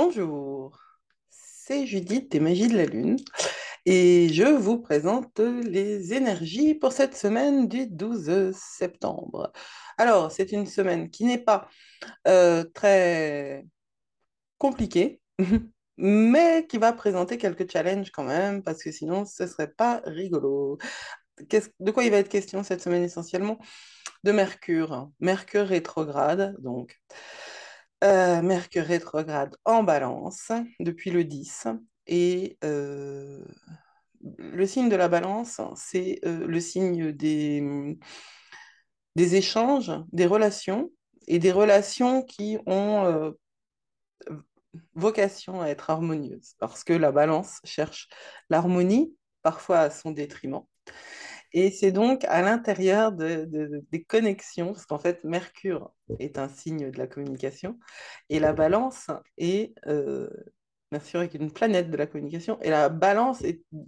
Bonjour, c'est Judith des Magies de la Lune et je vous présente les énergies pour cette semaine du 12 septembre. Alors, c'est une semaine qui n'est pas euh, très compliquée, mais qui va présenter quelques challenges quand même, parce que sinon, ce ne serait pas rigolo. de quoi il va être question cette semaine essentiellement? De Mercure. Mercure rétrograde, donc. Euh, Mercure rétrograde en balance depuis le 10. Et euh, le signe de la balance, c'est euh, le signe des, des échanges, des relations, et des relations qui ont vocation à être harmonieuses, parce que la balance cherche l'harmonie, parfois à son détriment. Et c'est donc à l'intérieur des connexions, parce qu'en fait, Mercure est un signe de la communication, et la balance est, euh, Mercure est une planète de la communication, et la balance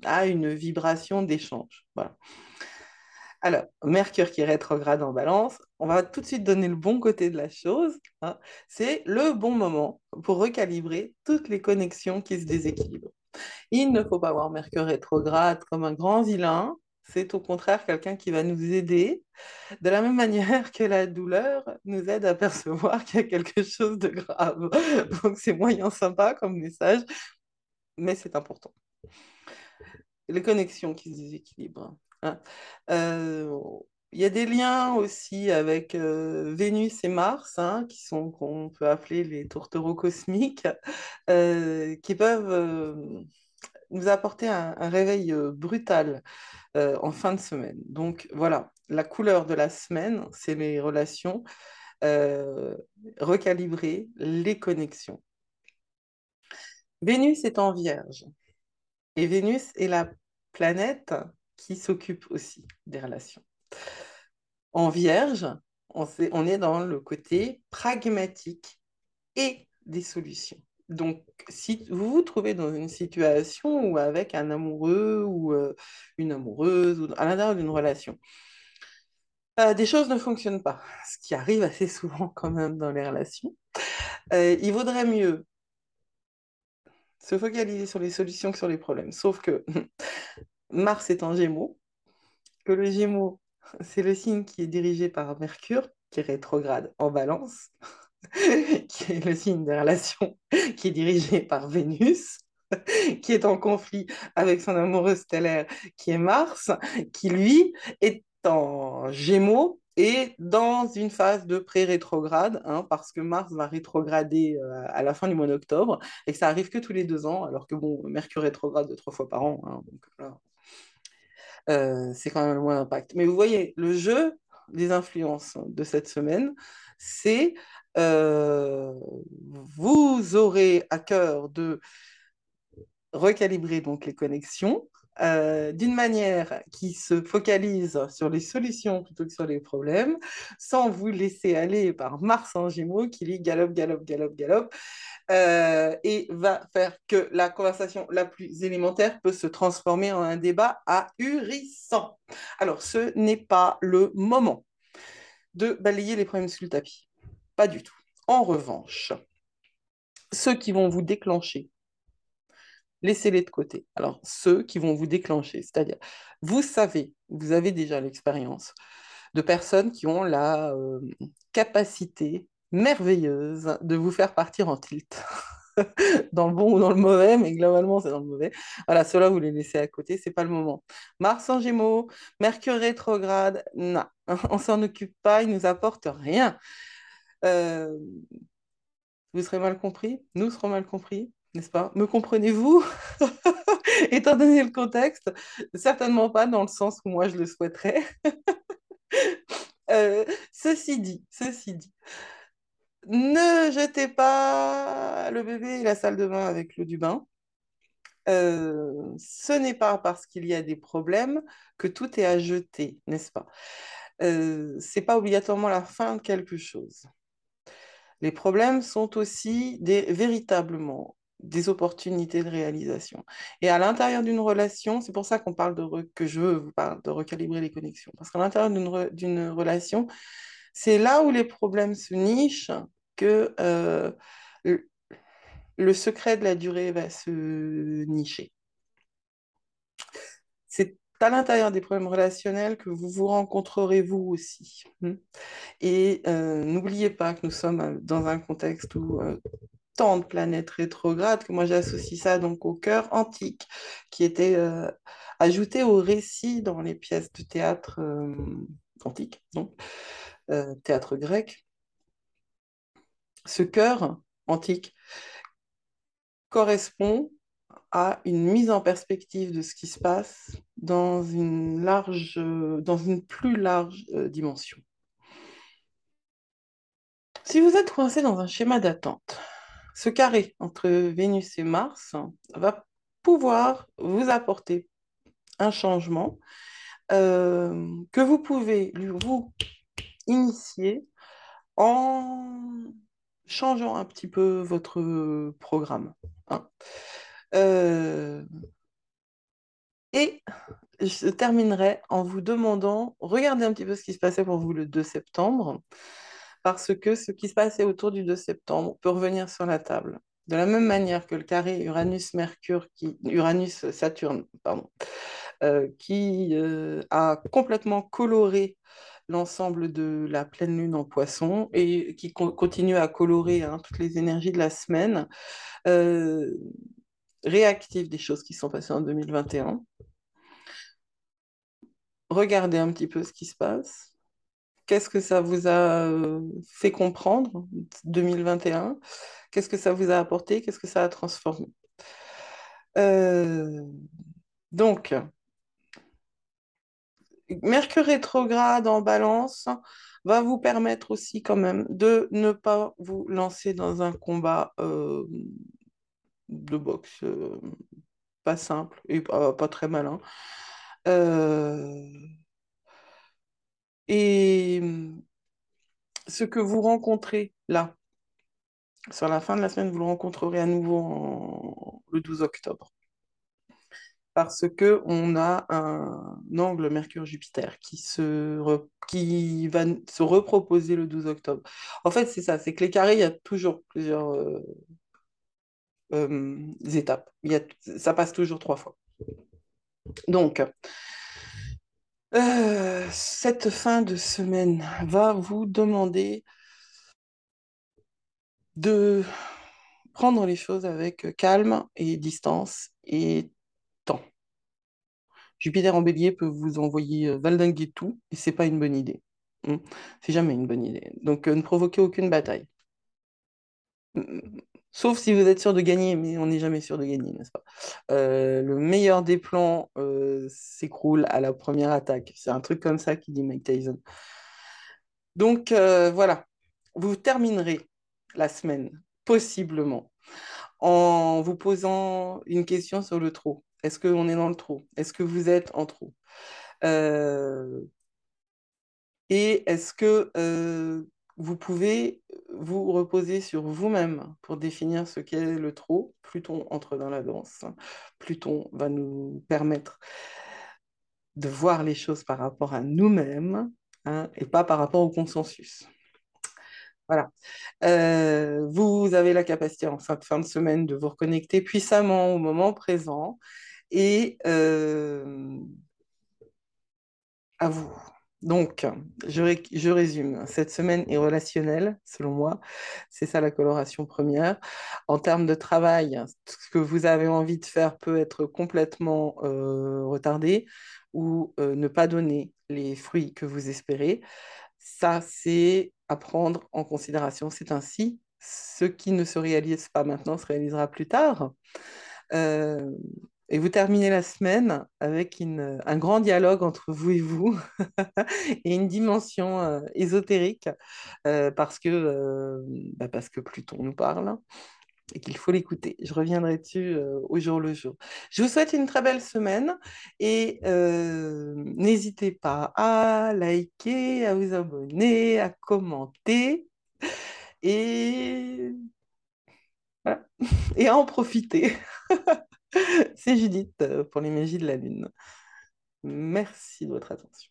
a une vibration d'échange. Voilà. Alors, Mercure qui est rétrograde en balance, on va tout de suite donner le bon côté de la chose. Hein. C'est le bon moment pour recalibrer toutes les connexions qui se déséquilibrent. Il ne faut pas voir Mercure rétrograde comme un grand vilain, c'est au contraire quelqu'un qui va nous aider, de la même manière que la douleur nous aide à percevoir qu'il y a quelque chose de grave. Donc c'est moyen sympa comme message, mais c'est important. Les connexions qui se déséquilibrent. Hein. Euh, il y a des liens aussi avec euh, Vénus et Mars, hein, qui sont qu'on peut appeler les tourtereaux cosmiques, euh, qui peuvent nous apporter un, réveil brutal en fin de semaine. Donc voilà, la couleur de la semaine, c'est les relations, recalibrer les connexions. Vénus est en vierge. Et Vénus est la planète qui s'occupe aussi des relations. En vierge, on est dans le côté pragmatique et des solutions. Donc, si vous vous trouvez dans une situation où avec un amoureux ou euh, une amoureuse ou à l'intérieur d'une relation, euh, des choses ne fonctionnent pas, ce qui arrive assez souvent quand même dans les relations, euh, il vaudrait mieux se focaliser sur les solutions que sur les problèmes. Sauf que Mars est en Gémeaux, que le Gémeaux, c'est le signe qui est dirigé par Mercure, qui est rétrograde en balance. qui est le signe des relations, qui est dirigé par Vénus, qui est en conflit avec son amoureux stellaire, qui est Mars, qui lui est en Gémeaux et dans une phase de pré-rétrograde, hein, parce que Mars va rétrograder euh, à la fin du mois d'octobre, et ça arrive que tous les deux ans, alors que bon, Mercure rétrograde de trois fois par an, hein, donc euh, c'est quand même le moins d'impact. Mais vous voyez, le jeu des influences de cette semaine, c'est euh, vous aurez à cœur de recalibrer donc les connexions euh, d'une manière qui se focalise sur les solutions plutôt que sur les problèmes, sans vous laisser aller par Mars en Gémeaux qui lui galope, galope, galope, galope, euh, et va faire que la conversation la plus élémentaire peut se transformer en un débat ahurissant. Alors, ce n'est pas le moment de balayer les problèmes sous le tapis. Pas du tout. En revanche, ceux qui vont vous déclencher, laissez-les de côté. Alors, ceux qui vont vous déclencher, c'est-à-dire, vous savez, vous avez déjà l'expérience de personnes qui ont la euh, capacité merveilleuse de vous faire partir en tilt. dans le bon ou dans le mauvais, mais globalement, c'est dans le mauvais. Voilà, ceux-là, vous les laissez à côté, c'est pas le moment. Mars en Gémeaux, Mercure rétrograde, non, on s'en occupe pas, il nous apporte rien. Euh, vous serez mal compris, nous serons mal compris, n'est-ce pas? Me comprenez-vous? Étant donné le contexte, certainement pas dans le sens où moi je le souhaiterais. Euh, ceci dit, ceci dit, ne jetez pas le bébé et la salle de bain avec l'eau du bain. Euh, ce n'est pas parce qu'il y a des problèmes que tout est à jeter, n'est-ce pas? Euh, C'est pas obligatoirement la fin de quelque chose. Les problèmes sont aussi véritablement des opportunités de réalisation. Et à l'intérieur d'une relation, c'est pour ça qu'on parle de que je vous parler de recalibrer les connexions. Parce qu'à l'intérieur d'une relation, c'est là où les problèmes se nichent que euh, le secret de la durée va se nicher. À l'intérieur des problèmes relationnels que vous vous rencontrerez vous aussi. Hmm. Et euh, n'oubliez pas que nous sommes euh, dans un contexte où euh, tant de planètes rétrogrades, que moi j'associe ça donc au cœur antique, qui était ajouté au récit dans les pièces de théâtre antique, donc théâtre grec. Ce cœur antique correspond à une mise en perspective de ce qui se passe dans une, large, dans une plus large euh, dimension. Si vous êtes coincé dans un schéma d'attente, ce carré entre Vénus et Mars va pouvoir vous apporter un changement euh, que vous pouvez vous initier en changeant un petit peu votre programme. Hein. Euh, et je terminerai en vous demandant, regardez un petit peu ce qui se passait pour vous le 2 septembre, parce que ce qui se passait autour du 2 septembre peut revenir sur la table. De la même manière que le carré Uranus-Mercure, qui Uranus-Saturne, pardon, euh, qui euh, a complètement coloré l'ensemble de la pleine lune en poisson et qui continue à colorer hein, toutes les énergies de la semaine, réactive des choses qui sont passées en 2021. Regardez un petit peu ce qui se passe. Qu'est-ce que ça vous a euh, fait comprendre 2021 Qu'est-ce que ça vous a apporté? Qu'est-ce que ça a transformé? Euh, Donc, Mercure rétrograde en balance va vous permettre aussi quand même de ne pas vous lancer dans un combat euh, de boxe euh, pas simple et pas, très malin. Euh, et ce que vous rencontrez là, sur la fin de la semaine, vous le rencontrerez à nouveau le 12 octobre parce que on a un angle Mercure-Jupiter qui, qui va se reproposer le 12 octobre. En fait, c'est ça, c'est que les carrés, il y a toujours plusieurs euh, euh, étapes. Il y a, ça passe toujours trois fois. Donc, euh, cette fin de semaine va vous demander de prendre les choses avec calme et distance et Jupiter en bélier peut vous envoyer euh, valdinguer tout, et c'est pas une bonne idée. Hmm. C'est jamais une bonne idée. Donc ne provoquez aucune bataille. Sauf si vous êtes sûr de gagner, mais on n'est jamais sûr de gagner, n'est-ce pas? Euh, Le meilleur des plans s'écroule à la première attaque. C'est un truc comme ça qui dit Mike Tyson. Donc voilà, vous terminerez la semaine, possiblement, en vous posant une question sur le trou. Est-ce qu'on est dans le trou Est-ce que vous êtes en euh, Et est-ce que euh, vous pouvez vous reposer sur vous-même pour définir ce qu'est le trou Pluton entre dans la danse. Pluton va nous permettre de voir les choses par rapport à nous-mêmes hein, et pas par rapport au consensus. Voilà. Euh, vous avez la capacité en fin de, fin de semaine de vous reconnecter puissamment au moment présent et euh, à vous. Donc, je, résume. Cette semaine est relationnelle, selon moi. C'est ça la coloration première. En termes de travail, ce que vous avez envie de faire peut être complètement euh, retardé ou euh, ne pas donner les fruits que vous espérez. Ça, c'est à prendre en considération. C'est ainsi. Ce qui ne se réalise pas maintenant se réalisera plus tard. Et vous terminez la semaine avec un grand dialogue entre vous et vous et une dimension euh, ésotérique euh, parce, que, euh, bah, parce que Pluton nous parle et qu'il faut l'écouter. Je reviendrai dessus au jour le jour. Je vous souhaite une très belle semaine et n'hésitez pas à liker, à vous abonner, à commenter et, et à en profiter. C'est Judith euh, pour les magies de la Lune. Merci de votre attention.